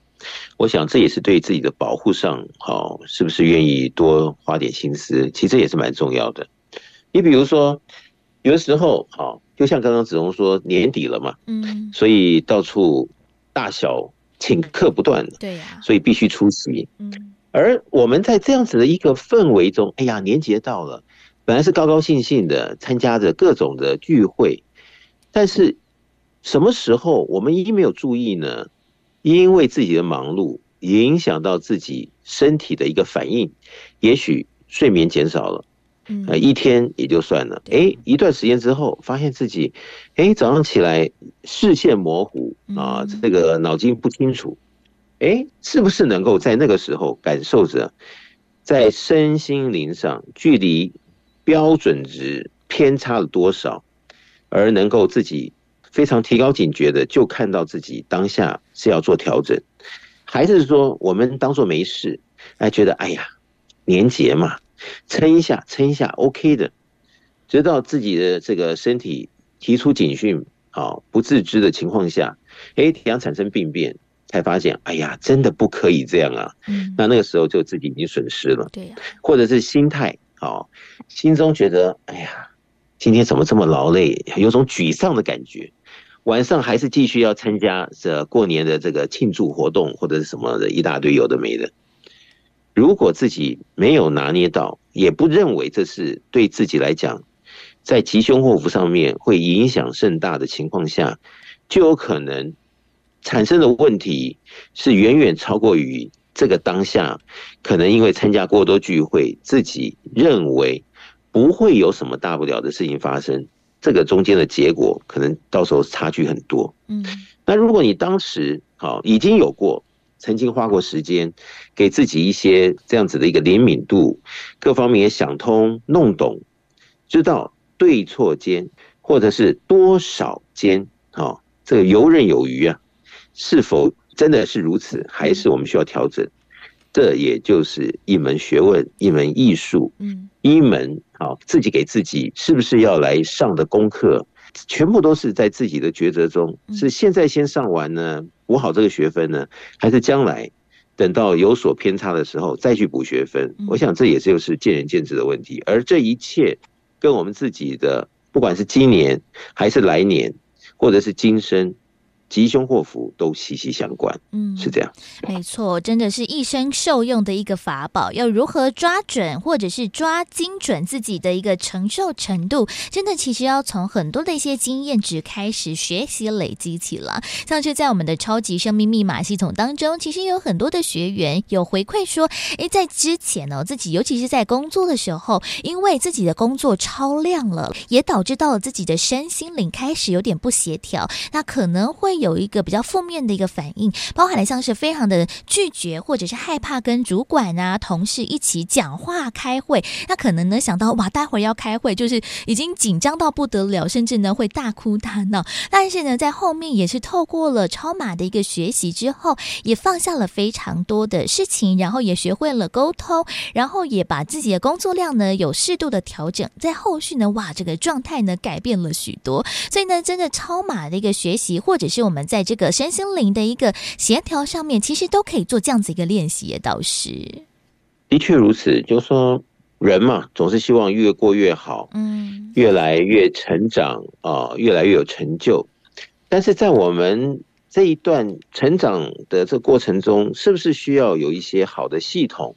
我想这也是对自己的保护上，好，是不是愿意多花点心思？其实也是蛮重要的。你比如说，有的时候，好，就像刚刚子龙说，年底了嘛，嗯，所以到处大小请客不断，对呀，所以必须出席，嗯。而我们在这样子的一个氛围中，哎呀，年节到了，本来是高高兴兴的参加着各种的聚会，但是什么时候我们一没有注意呢？因为自己的忙碌影响到自己身体的一个反应，也许睡眠减少了，呃，一天也就算了，哎，一段时间之后，发现自己，哎，早上起来视线模糊啊，这个脑筋不清楚。哎，是不是能够在那个时候感受着，在身心灵上距离标准值偏差了多少，而能够自己非常提高警觉的，就看到自己当下是要做调整，还是说我们当做没事，哎，觉得哎呀，年节嘛，撑一下，撑一下，OK 的，直到自己的这个身体提出警讯，啊，不自知的情况下，哎，体样产生病变。才发现，哎呀，真的不可以这样啊！嗯，那那个时候就自己已经损失了。对呀，或者是心态，哦，心中觉得，哎呀，今天怎么这么劳累，有种沮丧的感觉。晚上还是继续要参加这过年的这个庆祝活动，或者是什么的一大堆有的没的。如果自己没有拿捏到，也不认为这是对自己来讲，在吉凶祸福上面会影响甚大的情况下，就有可能。产生的问题是远远超过于这个当下，可能因为参加过多聚会，自己认为不会有什么大不了的事情发生，这个中间的结果可能到时候差距很多。嗯，那如果你当时好已经有过，曾经花过时间给自己一些这样子的一个灵敏度，各方面也想通弄懂，知道对错间或者是多少间，好，这个游刃有余啊。是否真的是如此，还是我们需要调整？这也就是一门学问，一门艺术，嗯，一门啊，自己给自己是不是要来上的功课，全部都是在自己的抉择中。是现在先上完呢，补好这个学分呢，还是将来等到有所偏差的时候再去补学分？我想这也就是见仁见智的问题。而这一切跟我们自己的，不管是今年还是来年，或者是今生。吉凶祸福都息息相关，嗯，是这样，没错，真的是一生受用的一个法宝。要如何抓准，或者是抓精准自己的一个承受程度，真的其实要从很多的一些经验值开始学习累积起了。像是在我们的超级生命密码系统当中，其实有很多的学员有回馈说，诶，在之前呢、哦，自己尤其是在工作的时候，因为自己的工作超量了，也导致到了自己的身心灵开始有点不协调，那可能会。有一个比较负面的一个反应，包含了像是非常的拒绝，或者是害怕跟主管啊、同事一起讲话、开会。那可能呢想到哇，待会儿要开会，就是已经紧张到不得了，甚至呢会大哭大闹。但是呢，在后面也是透过了超马的一个学习之后，也放下了非常多的事情，然后也学会了沟通，然后也把自己的工作量呢有适度的调整。在后续呢，哇，这个状态呢改变了许多。所以呢，真的超马的一个学习，或者是我们在这个身心灵的一个协调上面，其实都可以做这样子一个练习。倒是的确如此，就是说人嘛，总是希望越过越好，嗯，越来越成长啊，越来越有成就。但是在我们这一段成长的这过程中，是不是需要有一些好的系统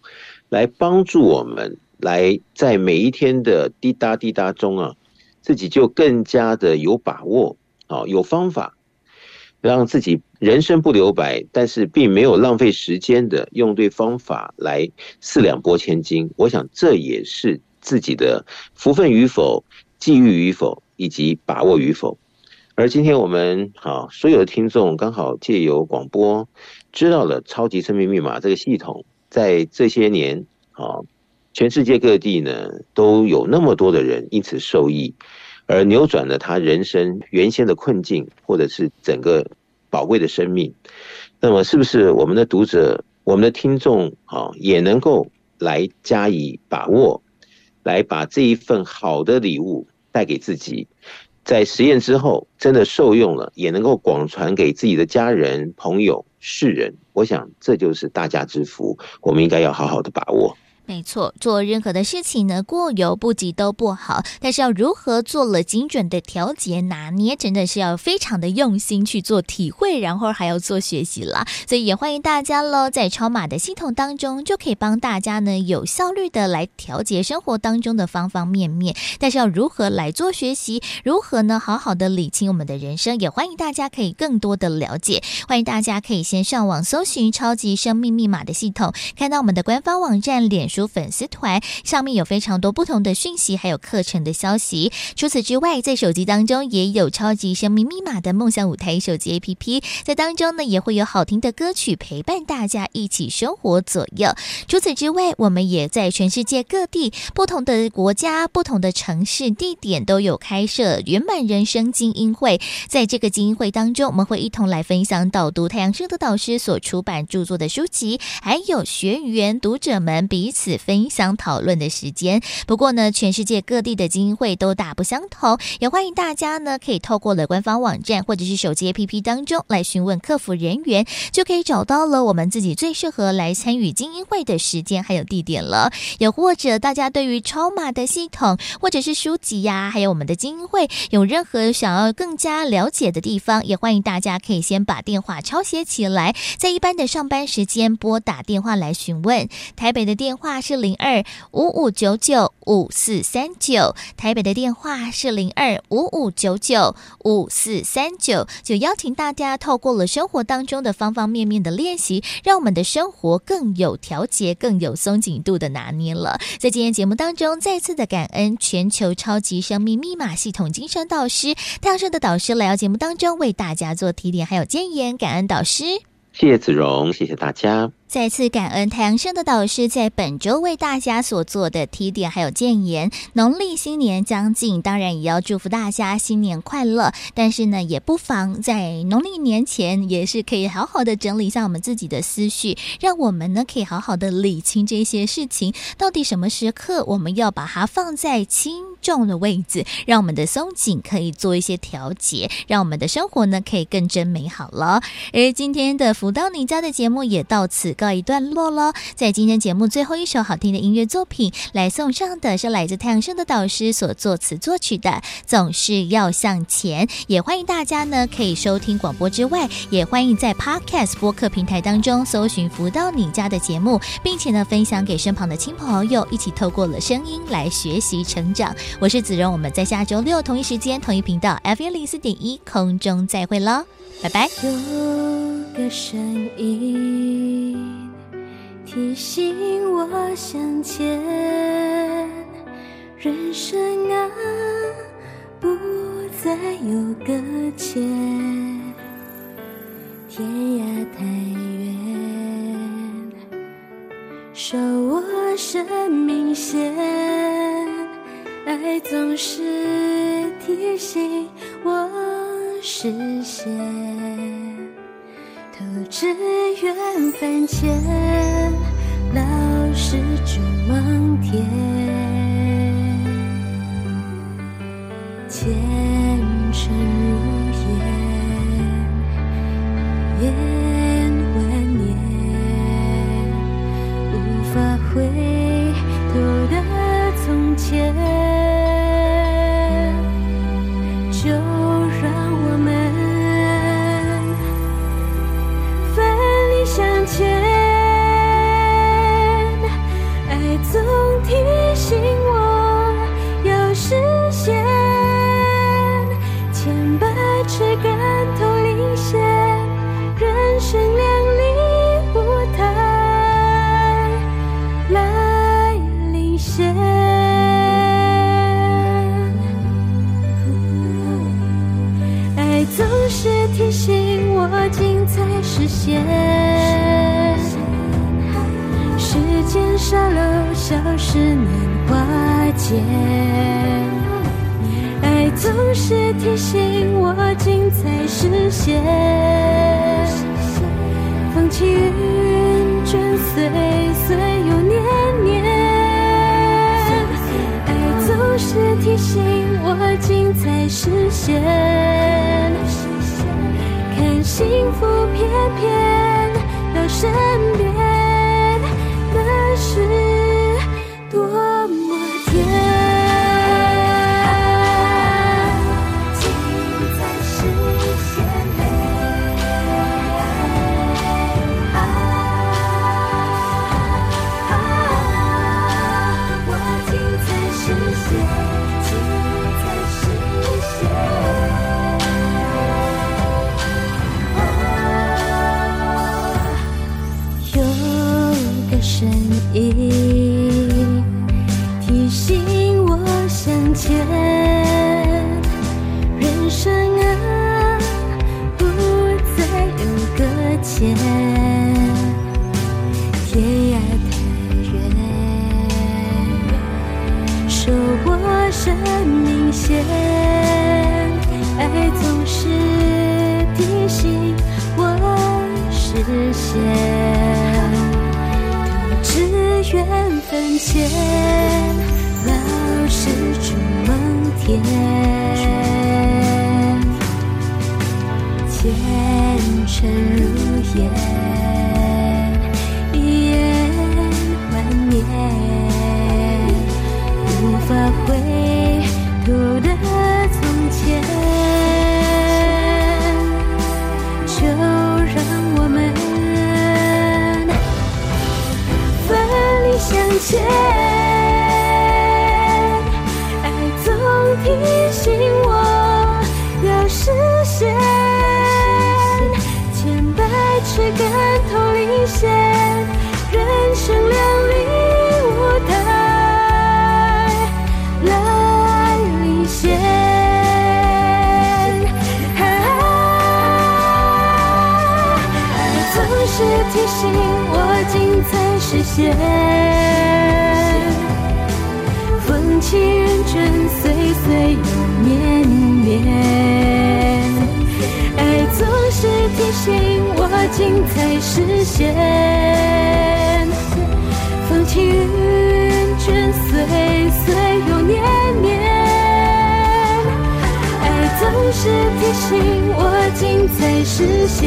来帮助我们，来在每一天的滴答滴答中啊，自己就更加的有把握啊，有方法。让自己人生不留白，但是并没有浪费时间的用对方法来四两拨千斤。我想这也是自己的福分与否、际遇与否以及把握与否。而今天我们好所有的听众刚好借由广播知道了超级生命密码这个系统，在这些年啊，全世界各地呢都有那么多的人因此受益。而扭转了他人生原先的困境，或者是整个宝贵的生命。那么，是不是我们的读者、我们的听众啊，也能够来加以把握，来把这一份好的礼物带给自己，在实验之后真的受用了，也能够广传给自己的家人、朋友、世人。我想，这就是大家之福，我们应该要好好的把握。没错，做任何的事情呢，过犹不及都不好。但是要如何做了精准的调节拿捏，真的是要非常的用心去做体会，然后还要做学习啦。所以也欢迎大家喽，在超码的系统当中，就可以帮大家呢有效率的来调节生活当中的方方面面。但是要如何来做学习，如何呢好好的理清我们的人生，也欢迎大家可以更多的了解。欢迎大家可以先上网搜寻“超级生命密码”的系统，看到我们的官方网站、脸书。粉丝团上面有非常多不同的讯息，还有课程的消息。除此之外，在手机当中也有超级生命密码的梦想舞台手机 APP，在当中呢也会有好听的歌曲陪伴大家一起生活左右。除此之外，我们也在全世界各地不同的国家、不同的城市地点都有开设圆满人生精英会。在这个精英会当中，我们会一同来分享导读太阳盛德导师所出版著作的书籍，还有学员读者们彼此。分享讨论的时间。不过呢，全世界各地的精英会都大不相同，也欢迎大家呢可以透过了官方网站或者是手机 APP 当中来询问客服人员，就可以找到了我们自己最适合来参与精英会的时间还有地点了。也或者大家对于超码的系统或者是书籍呀、还有我们的精英会有任何想要更加了解的地方，也欢迎大家可以先把电话抄写起来，在一般的上班时间拨打电话来询问。台北的电话。是零二五五九九五四三九，台北的电话是零二五五九九五四三九，就邀请大家透过了生活当中的方方面面的练习，让我们的生活更有调节、更有松紧度的拿捏了。在今天节目当中，再次的感恩全球超级生命密码系统精神导师太阳社的导师来到节目当中为大家做提点还有建言，感恩导师，谢谢子荣，谢谢大家。再次感恩太阳盛的导师在本周为大家所做的提点还有建言。农历新年将近，当然也要祝福大家新年快乐。但是呢，也不妨在农历年前，也是可以好好的整理一下我们自己的思绪，让我们呢可以好好的理清这些事情。到底什么时刻我们要把它放在轻重的位置，让我们的松紧可以做一些调节，让我们的生活呢可以更真美好了。而今天的福到你家的节目也到此。告一段落喽。在今天节目最后一首好听的音乐作品，来送上的是来自太阳升的导师所作词作曲的《总是要向前》。也欢迎大家呢，可以收听广播之外，也欢迎在 Podcast 播客平台当中搜寻“福到你家”的节目，并且呢，分享给身旁的亲朋好友，一起透过了声音来学习成长。我是子荣，我们在下周六同一时间同一频道 F 一零四点一空中再会喽，拜拜。有个声音提醒我向前，人生啊，不再有搁浅，天涯太远，守我生命线。爱总是提醒我实现，投掷缘分前，老是指望天，视线，不知缘分浅，老是筑梦天，前尘如烟，一眼万年，无法回头。爱总提醒我要实现千百次感同灵验人生亮丽舞台来领先爱总是提醒我精彩实现。情人全岁岁又绵绵，爱总是提醒我精彩实现。风起云卷，岁岁又年年，爱总是提醒我精彩实现。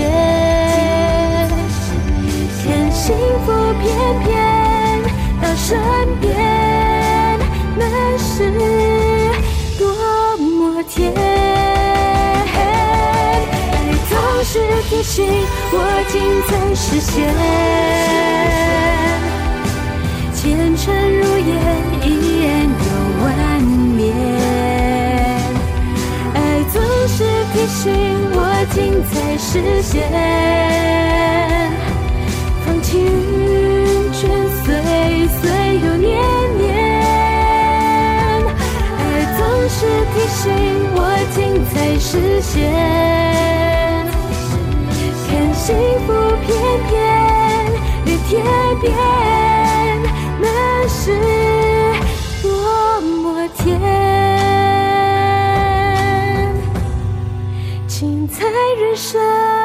看幸福翩翩到身边。们是多么甜。爱总是提醒我近在视线，前尘如烟，一眼又万年。爱总是提醒我近在视线。青云卷岁岁又年，是提醒我精彩实现，看幸福片片的天边，那是多么甜，精彩人生。